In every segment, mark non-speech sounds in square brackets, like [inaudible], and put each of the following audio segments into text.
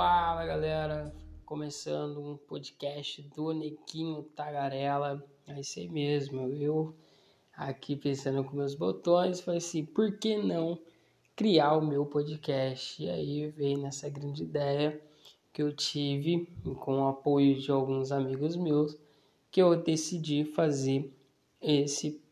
Fala galera, começando um podcast do Nequinho Tagarela. É isso aí mesmo, eu aqui pensando com meus botões, falei assim, por que não criar o meu podcast? E aí veio nessa grande ideia que eu tive, com o apoio de alguns amigos meus, que eu decidi fazer esse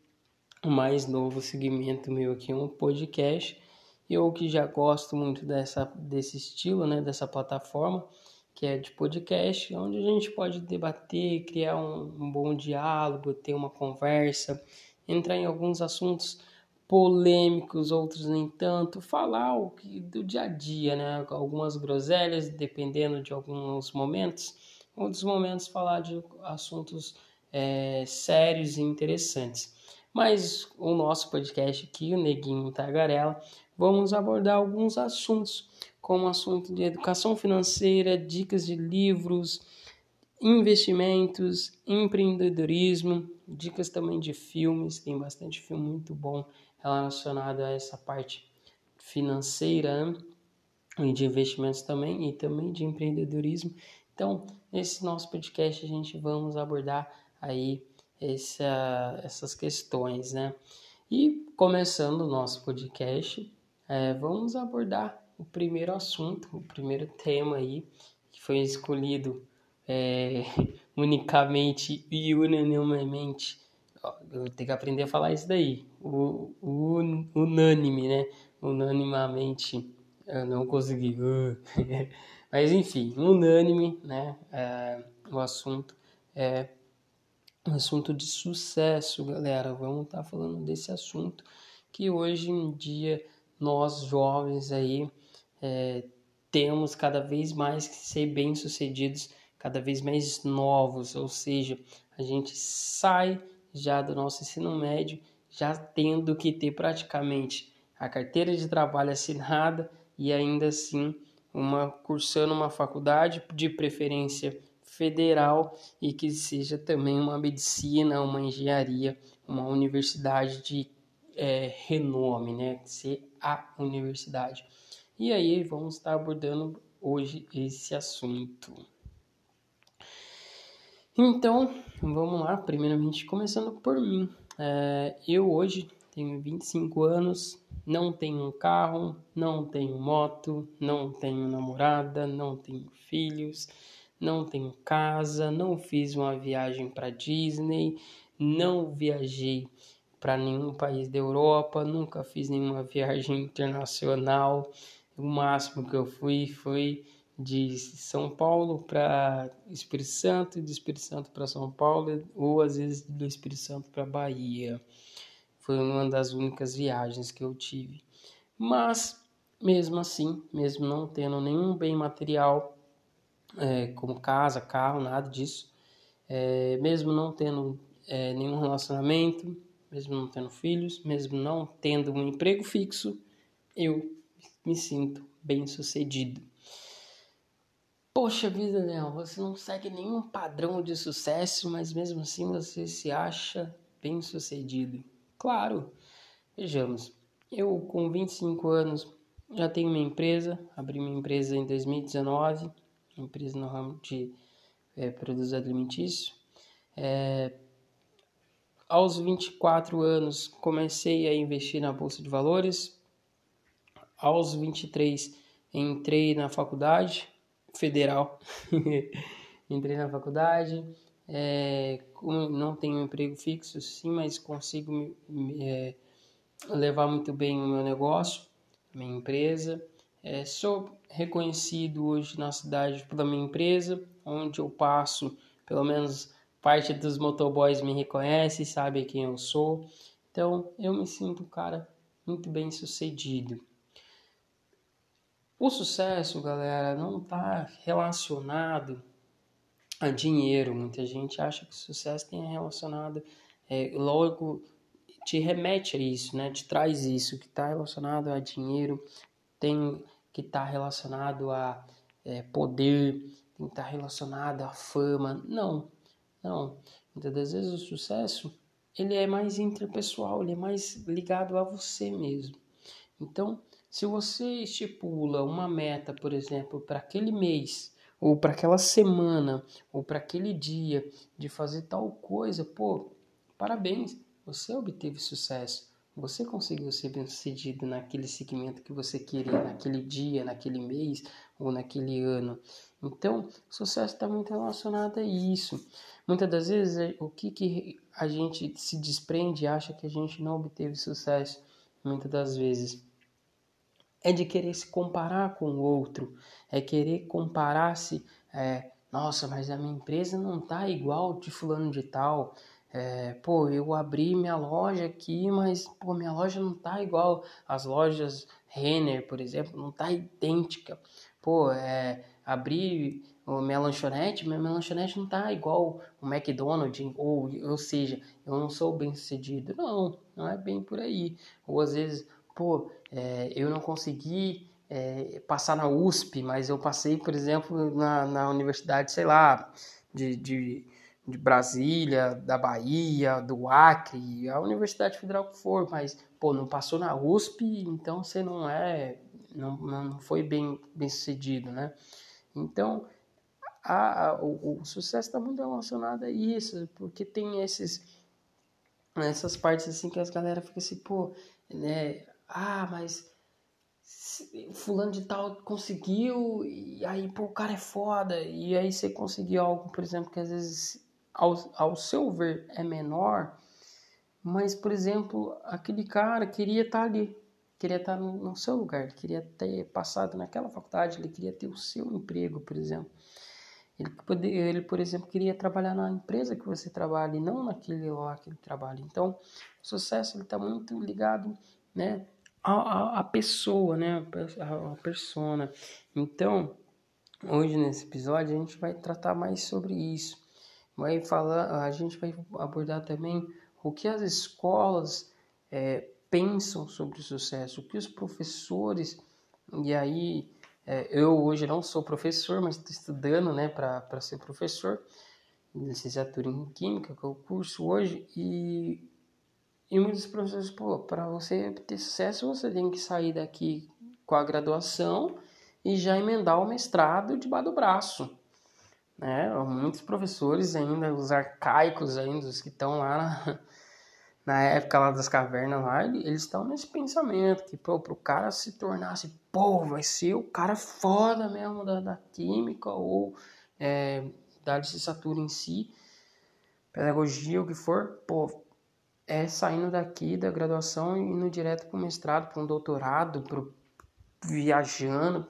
mais novo segmento meu aqui, um podcast eu que já gosto muito dessa, desse estilo, né, dessa plataforma, que é de podcast, onde a gente pode debater, criar um, um bom diálogo, ter uma conversa, entrar em alguns assuntos polêmicos, outros nem tanto, falar o que, do dia a dia, né? Algumas groselhas, dependendo de alguns momentos, outros momentos falar de assuntos é, sérios e interessantes. Mas o nosso podcast aqui, o Neguinho Tagarela, vamos abordar alguns assuntos, como assunto de educação financeira, dicas de livros, investimentos, empreendedorismo, dicas também de filmes, tem bastante filme muito bom relacionado a essa parte financeira né? e de investimentos também e também de empreendedorismo. Então, nesse nosso podcast a gente vamos abordar aí essa, essas questões, né? E começando o nosso podcast, é, vamos abordar o primeiro assunto, o primeiro tema aí, que foi escolhido é, [laughs] unicamente e unanimemente. Eu tenho que aprender a falar isso daí. O, o unânime, né? Unanimamente. Eu não consegui. [laughs] Mas enfim, unânime, né? É, o assunto é um assunto de sucesso, galera. Vamos estar tá falando desse assunto que hoje em dia nós jovens aí é, temos cada vez mais que ser bem sucedidos, cada vez mais novos, ou seja, a gente sai já do nosso ensino médio já tendo que ter praticamente a carteira de trabalho assinada e ainda assim uma cursando uma faculdade de preferência federal e que seja também uma medicina, uma engenharia, uma universidade de é, renome, né? Ser a universidade. E aí vamos estar abordando hoje esse assunto. Então, vamos lá, primeiramente começando por mim. É, eu hoje tenho 25 anos, não tenho carro, não tenho moto, não tenho namorada, não tenho filhos, não tenho casa, não fiz uma viagem para Disney, não viajei para nenhum país da Europa, nunca fiz nenhuma viagem internacional. O máximo que eu fui foi de São Paulo para Espírito Santo, de Espírito Santo para São Paulo, ou às vezes do Espírito Santo para Bahia. Foi uma das únicas viagens que eu tive. Mas, mesmo assim, mesmo não tendo nenhum bem material, é, como casa, carro, nada disso, é, mesmo não tendo é, nenhum relacionamento, mesmo não tendo filhos, mesmo não tendo um emprego fixo, eu me sinto bem sucedido. Poxa vida, Léo, você não segue nenhum padrão de sucesso, mas mesmo assim você se acha bem sucedido. Claro, vejamos, eu com 25 anos já tenho uma empresa, abri minha empresa em 2019, empresa no ramo de é, produtos alimentícios. É, aos 24 anos, comecei a investir na bolsa de valores. Aos 23, entrei na faculdade federal. [laughs] entrei na faculdade. É, não tenho emprego fixo, sim, mas consigo é, levar muito bem o meu negócio, minha empresa. É, sou reconhecido hoje na cidade pela minha empresa, onde eu passo pelo menos parte dos motoboys me reconhece, sabe quem eu sou. Então eu me sinto um cara muito bem sucedido. O sucesso, galera, não está relacionado a dinheiro. Muita gente acha que o sucesso tem relacionado, é, logo te remete a isso, né? Te traz isso que está relacionado a dinheiro, tem que estar tá relacionado a é, poder, tem que estar tá relacionado a fama. Não, não, muitas das vezes o sucesso ele é mais interpessoal, ele é mais ligado a você mesmo. Então, Se você estipula uma meta, por exemplo, para aquele mês, ou para aquela semana, ou para aquele dia de fazer tal coisa, pô, parabéns, você obteve sucesso. Você conseguiu ser bem sucedido naquele segmento que você queria, naquele dia, naquele mês ou naquele ano. Então, sucesso está muito relacionado a isso. Muitas das vezes, é, o que, que a gente se desprende e acha que a gente não obteve sucesso, muitas das vezes, é de querer se comparar com o outro, é querer comparar-se, é, nossa, mas a minha empresa não tá igual de fulano de tal, é, pô, eu abri minha loja aqui, mas pô, minha loja não tá igual às lojas Renner, por exemplo, não tá idêntica. Pô, é, abri minha lanchonete, minha, minha lanchonete não tá igual o McDonald's, ou, ou seja, eu não sou bem sucedido. Não, não é bem por aí. Ou às vezes, pô, é, eu não consegui é, passar na USP, mas eu passei, por exemplo, na, na universidade, sei lá, de, de, de Brasília, da Bahia, do Acre, a Universidade Federal que for, mas, pô, não passou na USP, então você não é, não, não foi bem, bem sucedido, né? Então, a, a, o, o sucesso está muito relacionado a isso, porque tem esses essas partes assim que as galera fica assim, pô, né, ah, mas fulano de tal conseguiu e aí pô, o cara é foda e aí você conseguiu algo, por exemplo, que às vezes ao, ao seu ver é menor, mas por exemplo, aquele cara queria estar tá ali, queria estar no, seu lugar, queria ter passado naquela faculdade, ele queria ter o seu emprego, por exemplo. Ele, ele, por exemplo, queria trabalhar na empresa que você trabalha e não naquele lá que ele trabalha. Então, o sucesso está muito ligado né, a, a pessoa, né? A, a persona. Então, hoje nesse episódio a gente vai tratar mais sobre isso. Vai falar, a gente vai abordar também o que as escolas é, pensam sobre o sucesso, o que os professores, e aí é, eu hoje não sou professor, mas estou estudando né, para ser professor, licenciatura em Química, que é o curso hoje, e e muitos professores, pô, para você ter sucesso, você tem que sair daqui com a graduação e já emendar o mestrado debaixo do braço. Né? Muitos professores ainda, os arcaicos ainda, os que estão lá na, na época lá das cavernas lá, eles estão nesse pensamento que, pô, pro cara se tornasse, pô, vai ser o cara foda mesmo da, da química ou é, da licenciatura em si, pedagogia, o que for, pô, é saindo daqui da graduação e indo direto para o mestrado, para um doutorado, pro, viajando.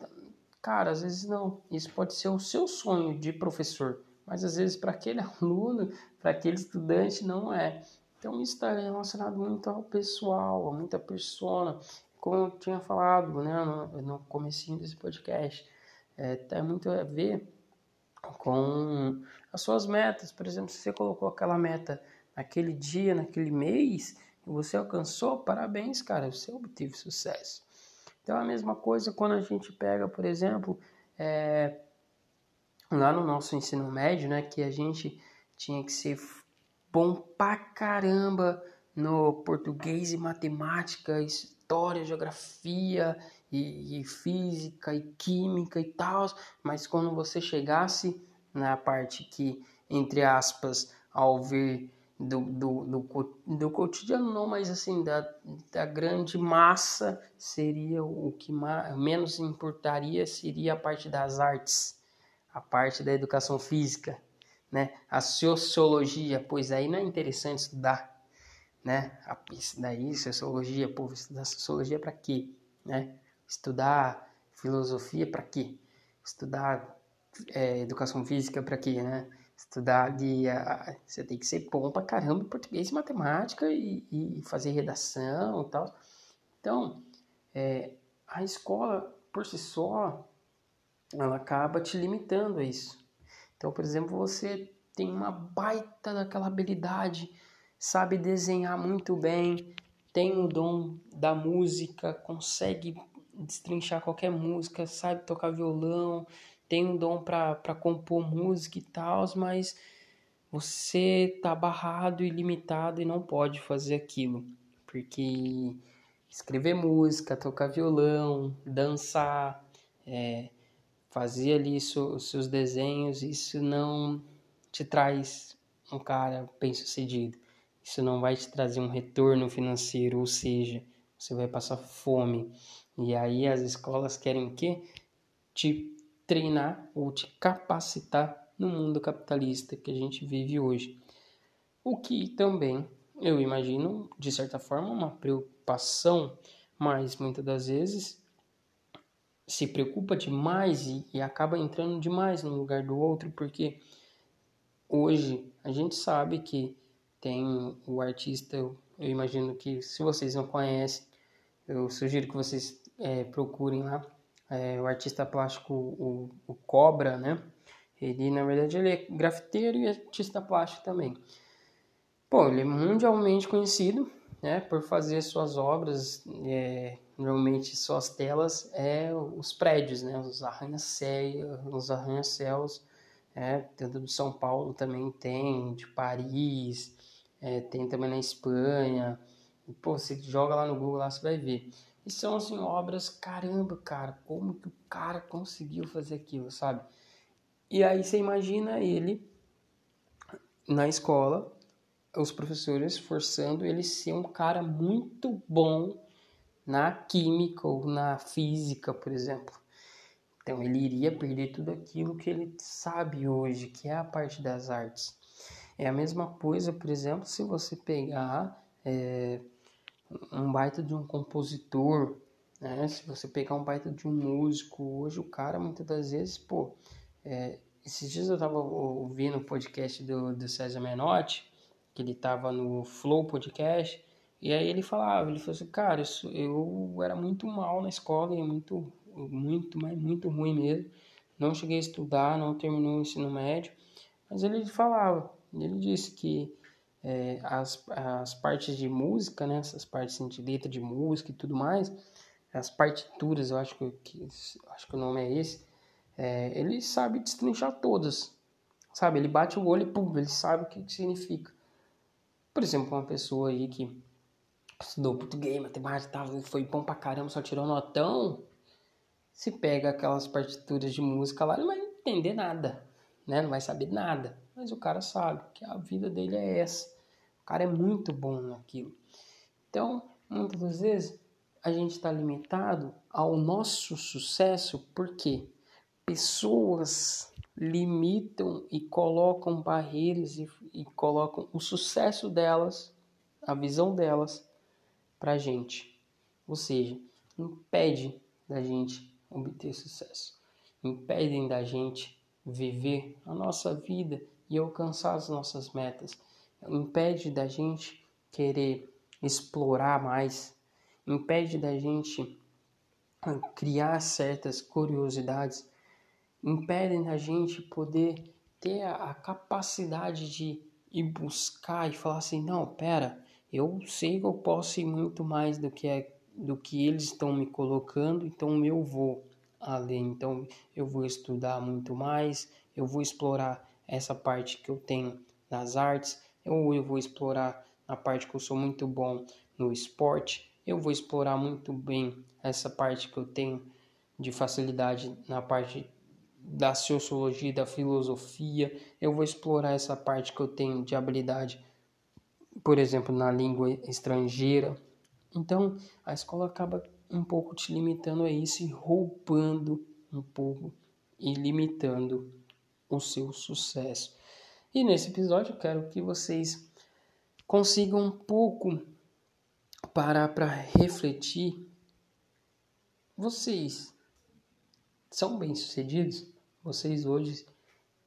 Cara, às vezes não. Isso pode ser o seu sonho de professor, mas às vezes para aquele [laughs] aluno, para aquele estudante, não é. Então isso está relacionado muito ao pessoal, a muita persona. Como eu tinha falado né, no, no comecinho desse podcast, é, tem muito a ver com as suas metas. Por exemplo, se você colocou aquela meta naquele dia, naquele mês, e você alcançou, parabéns, cara, você obteve sucesso. Então, a mesma coisa quando a gente pega, por exemplo, é, lá no nosso ensino médio, né, que a gente tinha que ser bom pra caramba no português e matemática, história, geografia e, e física e química e tal, mas quando você chegasse na parte que, entre aspas, ao ver do, do, do, do, cotidiano não, mas assim, da, da grande massa seria o que mais, menos importaria seria a parte das artes, a parte da educação física, né? A sociologia, pois aí não é interessante estudar, né? A, isso daí, sociologia, pô, estudar sociologia para quê, né? Estudar filosofia para quê? Estudar é, educação física para quê, né? estudar de. você tem que ser bom pra caramba em português e matemática e, e fazer redação e tal. Então, é, a escola, por si só, ela acaba te limitando a isso. Então, por exemplo, você tem uma baita daquela habilidade, sabe desenhar muito bem, tem o dom da música, consegue destrinchar qualquer música, sabe tocar violão, tem um dom para compor música e tal, mas você tá barrado e limitado e não pode fazer aquilo, porque escrever música, tocar violão, dançar, é, fazer ali os seus desenhos, isso não te traz um cara bem sucedido. Isso não vai te trazer um retorno financeiro, ou seja, você vai passar fome. E aí as escolas querem o quê? Te treinar ou te capacitar no mundo capitalista que a gente vive hoje. O que também, eu imagino, de certa forma, uma preocupação, mas muitas das vezes se preocupa demais e, e acaba entrando demais no lugar do outro, porque hoje a gente sabe que tem o artista, eu imagino que se vocês não conhecem, eu sugiro que vocês é, procurem lá é, o artista plástico, o, o Cobra, né? Ele, na verdade, ele é grafiteiro e artista plástico também. Pô, ele é mundialmente conhecido, né, por fazer suas obras, é, normalmente suas telas, é os prédios, né, os arranha-céus, os arranha-céus, é, tanto do São Paulo também tem, de Paris, é, tem também na Espanha. E, pô, você joga lá no Google, lá você vai ver. E são, assim, obras, caramba, cara, como que o cara conseguiu fazer aquilo, sabe? E aí você imagina ele na escola, os professores forçando ele ser um cara muito bom na química ou na física, por exemplo. Então ele iria perder tudo aquilo que ele sabe hoje, que é a parte das artes. É a mesma coisa, por exemplo, se você pegar é, um baita de um compositor, né? se você pegar um baita de um músico, hoje o cara muitas das vezes, pô, é, esses dias eu tava ouvindo o podcast do, do César Menotti, que ele tava no Flow Podcast, e aí ele falava, ele falou assim, cara, isso, eu era muito mal na escola, e muito, muito, mas muito ruim mesmo. Não cheguei a estudar, não terminou o ensino médio, mas ele falava, ele disse que é, as, as partes de música, né, essas partes de letra de música e tudo mais, as partituras, eu acho que, que acho que o nome é esse, é, ele sabe destrinchar todas. Sabe? Ele bate o olho e pum, ele sabe o que, que significa. Por exemplo, uma pessoa aí que estudou português, matemática, tal, foi bom pra caramba, só tirou notão. Se pega aquelas partituras de música lá, ele não vai entender nada, né? Não vai saber nada. Mas o cara sabe que a vida dele é essa. O cara é muito bom naquilo. Então, muitas das vezes, a gente está limitado ao nosso sucesso, por quê? pessoas limitam e colocam barreiras e, e colocam o sucesso delas, a visão delas, para gente. Ou seja, impede da gente obter sucesso, impedem da gente viver a nossa vida e alcançar as nossas metas, impede da gente querer explorar mais, impede da gente criar certas curiosidades. Impedem a gente poder ter a, a capacidade de ir buscar e falar assim, não, pera, eu sei que eu posso ir muito mais do que é do que eles estão me colocando, então eu vou além, então eu vou estudar muito mais, eu vou explorar essa parte que eu tenho nas artes, ou eu vou explorar a parte que eu sou muito bom no esporte, eu vou explorar muito bem essa parte que eu tenho de facilidade na parte da sociologia, da filosofia. Eu vou explorar essa parte que eu tenho de habilidade, por exemplo, na língua estrangeira. Então, a escola acaba um pouco te limitando a isso e roubando um pouco e limitando o seu sucesso. E nesse episódio eu quero que vocês consigam um pouco parar para refletir. Vocês são bem-sucedidos? vocês hoje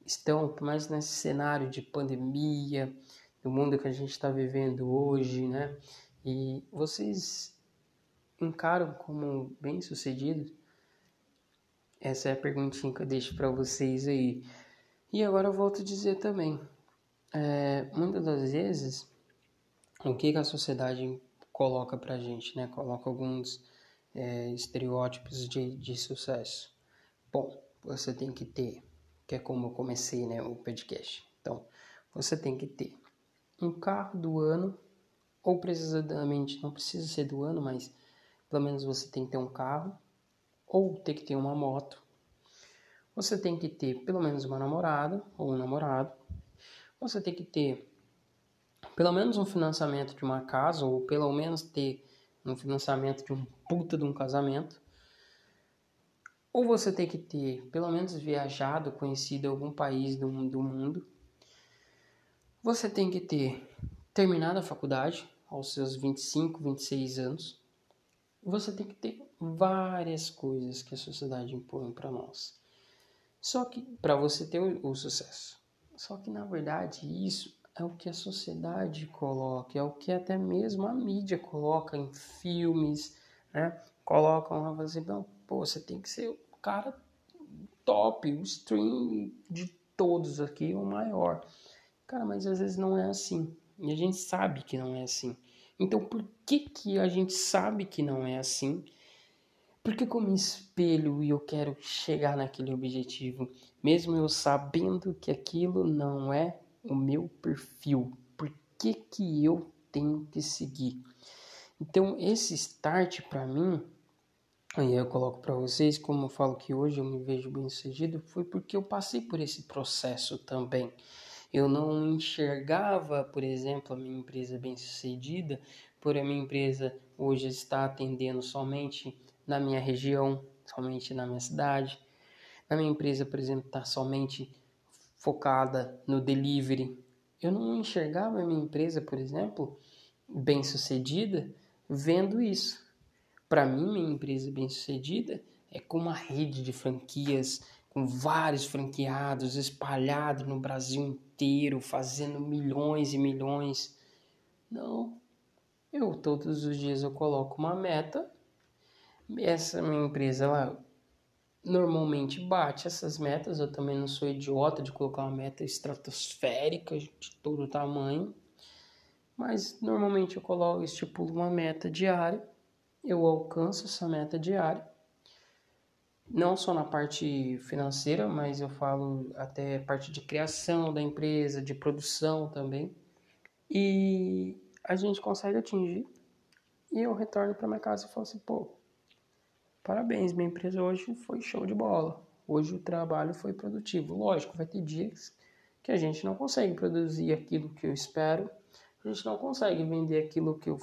estão mais nesse cenário de pandemia, do mundo que a gente está vivendo hoje, né? E vocês encaram como bem-sucedidos? Essa é a perguntinha que eu deixo para vocês aí. E agora eu volto a dizer também, é, muitas das vezes, o que, que a sociedade coloca pra gente, né? Coloca alguns é, estereótipos de, de sucesso. Bom, você tem que ter, que é como eu comecei né, o podcast. Então, você tem que ter um carro do ano, ou precisamente, não precisa ser do ano, mas pelo menos você tem que ter um carro ou tem que ter uma moto. Você tem que ter pelo menos uma namorada ou um namorado. Você tem que ter pelo menos um financiamento de uma casa ou pelo menos ter um financiamento de um puta de um casamento. Ou você tem que ter pelo menos viajado, conhecido algum país do, do mundo. Você tem que ter terminado a faculdade aos seus 25, 26 anos. Você tem que ter várias coisas que a sociedade impõe para nós. Só que para você ter o, o sucesso. Só que na verdade isso é o que a sociedade coloca, é o que até mesmo a mídia coloca em filmes, né? Colocam lá você, não, pô, você tem que ser o cara top, o stream de todos aqui, o maior. Cara, mas às vezes não é assim. E a gente sabe que não é assim. Então por que que a gente sabe que não é assim? Porque como espelho e eu quero chegar naquele objetivo, mesmo eu sabendo que aquilo não é o meu perfil. Por que, que eu tenho que seguir? Então, esse start para mim, aí eu coloco para vocês, como eu falo que hoje eu me vejo bem sucedido, foi porque eu passei por esse processo também. Eu não enxergava, por exemplo, a minha empresa bem sucedida, por a minha empresa hoje estar atendendo somente na minha região, somente na minha cidade. Na minha empresa, por exemplo, está somente focada no delivery. Eu não enxergava a minha empresa, por exemplo, bem sucedida, vendo isso. Para mim, minha empresa bem sucedida é com uma rede de franquias, com vários franqueados espalhados no Brasil inteiro, fazendo milhões e milhões. Não, eu todos os dias eu coloco uma meta. Essa minha empresa ela normalmente bate essas metas. Eu também não sou idiota de colocar uma meta estratosférica de todo tamanho, mas normalmente eu coloco, estipulo uma meta diária. Eu alcanço essa meta diária, não só na parte financeira, mas eu falo até parte de criação da empresa, de produção também. E a gente consegue atingir. E eu retorno para minha casa e falo assim, pô, Parabéns, minha empresa hoje foi show de bola. Hoje o trabalho foi produtivo. Lógico, vai ter dias que a gente não consegue produzir aquilo que eu espero, a gente não consegue vender aquilo que eu,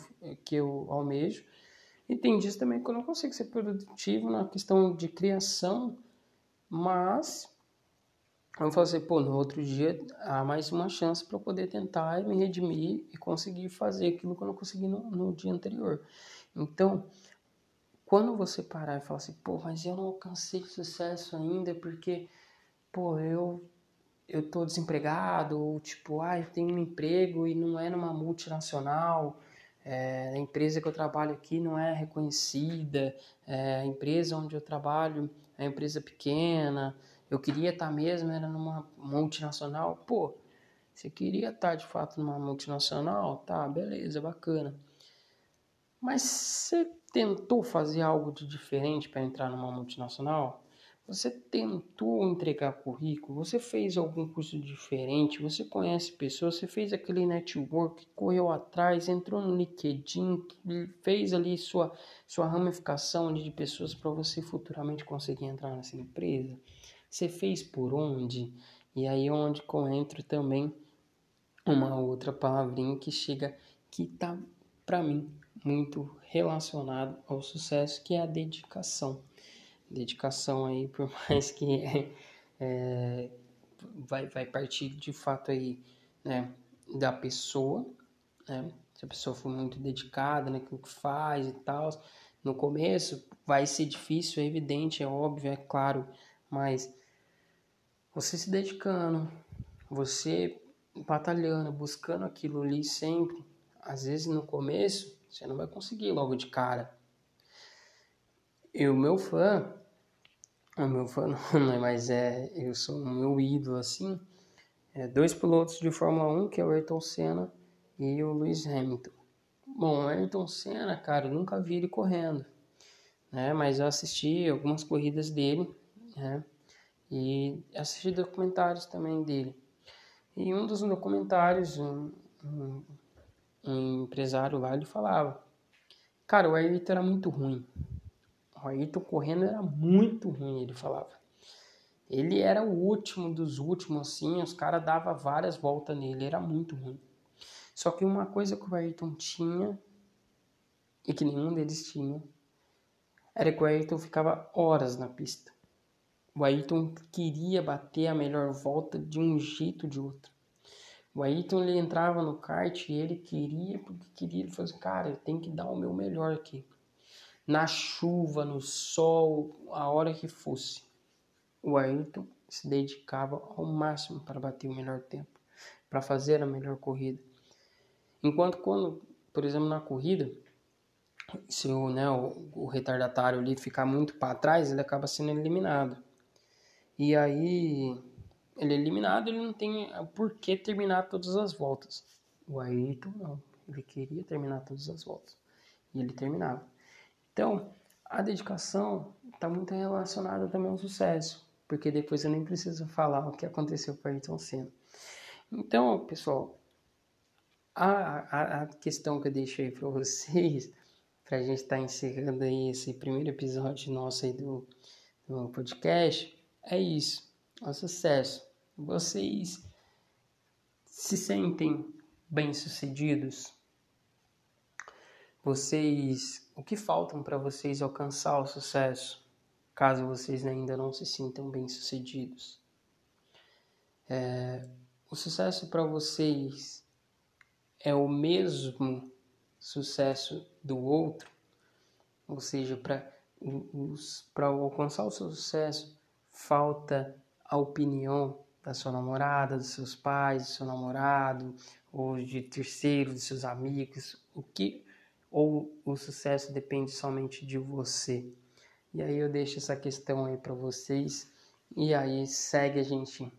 que eu almejo. E tem dias também que eu não consigo ser produtivo na questão de criação, mas eu vou assim, pô, no outro dia há mais uma chance para eu poder tentar me redimir e conseguir fazer aquilo que eu não consegui no, no dia anterior. Então, quando você parar e falar assim, pô, mas eu não alcancei sucesso ainda porque, pô, eu eu tô desempregado, ou tipo, ah, eu tenho um emprego e não é numa multinacional, é, a empresa que eu trabalho aqui não é reconhecida, é, a empresa onde eu trabalho é uma empresa pequena, eu queria estar mesmo, era numa multinacional, pô, você queria estar de fato numa multinacional? Tá, beleza, bacana. Mas você tentou fazer algo de diferente para entrar numa multinacional? Você tentou entregar currículo? Você fez algum curso diferente? Você conhece pessoas? Você fez aquele network, correu atrás, entrou no LinkedIn, fez ali sua, sua ramificação de pessoas para você futuramente conseguir entrar nessa empresa? Você fez por onde? E aí é onde entro também uma outra palavrinha que chega que tá para mim muito relacionado ao sucesso, que é a dedicação. Dedicação aí, por [laughs] mais que é, vai, vai partir de fato aí, né, da pessoa, né? Se a pessoa for muito dedicada naquilo que faz e tal, no começo vai ser difícil, é evidente, é óbvio, é claro, mas você se dedicando, você batalhando, buscando aquilo ali sempre, às vezes no começo você não vai conseguir logo de cara. E o meu fã, meu fã [laughs] não é mais é, eu sou o meu ídolo assim, é dois pilotos de Fórmula 1, que é o Ayrton Senna e o Lewis Hamilton. Bom, o Ayrton Senna, cara, eu nunca vi ele correndo, né? Mas eu assisti algumas corridas dele, né? E assisti documentários também dele. E um dos documentários, um, um, um empresário lá, ele falava Cara, o Ayrton era muito ruim. O Ayrton correndo era muito ruim, ele falava. Ele era o último dos últimos, assim, os caras davam várias voltas nele, era muito ruim. Só que uma coisa que o Ayrton tinha, e que nenhum deles tinha, era que o Ayrton ficava horas na pista. O Ayrton queria bater a melhor volta de um jeito ou de outro. O Ayrton ele entrava no kart e ele queria, porque queria, ele falou assim, cara, eu tenho que dar o meu melhor aqui. Na chuva, no sol, a hora que fosse. O Ayrton se dedicava ao máximo para bater o melhor tempo, para fazer a melhor corrida. Enquanto quando, por exemplo, na corrida, se o, né, o, o retardatário ali ficar muito para trás, ele acaba sendo eliminado. E aí, ele é eliminado, ele não tem por que terminar todas as voltas. O Ayrton não, ele queria terminar todas as voltas. E ele terminava. Então, a dedicação está muito relacionada também ao sucesso, porque depois eu nem preciso falar o que aconteceu o Ayrton Senna. Então, pessoal, a, a, a questão que eu deixei para [laughs] vocês para a gente estar tá encerrando aí esse primeiro episódio nosso aí do, do podcast, é isso. É o sucesso. Vocês se sentem bem-sucedidos? Vocês, o que faltam para vocês alcançar o sucesso, caso vocês ainda não se sintam bem-sucedidos? É, o sucesso para vocês é o mesmo sucesso do outro, ou seja, para alcançar o seu sucesso, falta a opinião da sua namorada, dos seus pais, do seu namorado, ou de terceiros, dos seus amigos, o que ou o sucesso depende somente de você. E aí eu deixo essa questão aí para vocês. E aí segue a gente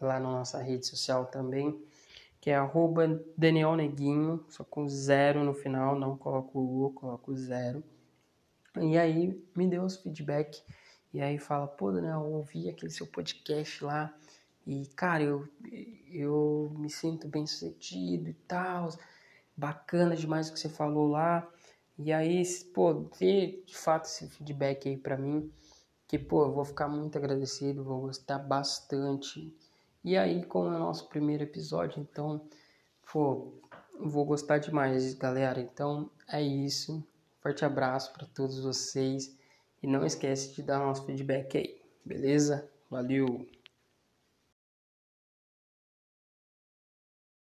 lá na nossa rede social também que é arroba Daniel Neguinho, só com zero no final, não coloco o U, coloco zero. E aí me deu os feedback, e aí fala, pô Daniel, eu ouvi aquele seu podcast lá, e cara, eu, eu me sinto bem sucedido e tal, bacana demais o que você falou lá. E aí, pô, ter de fato esse feedback aí pra mim, que pô, eu vou ficar muito agradecido, vou gostar bastante e aí, como é o nosso primeiro episódio, então, pô, vou gostar demais, galera. Então, é isso. Forte abraço para todos vocês e não esquece de dar nosso feedback aí, beleza? Valeu!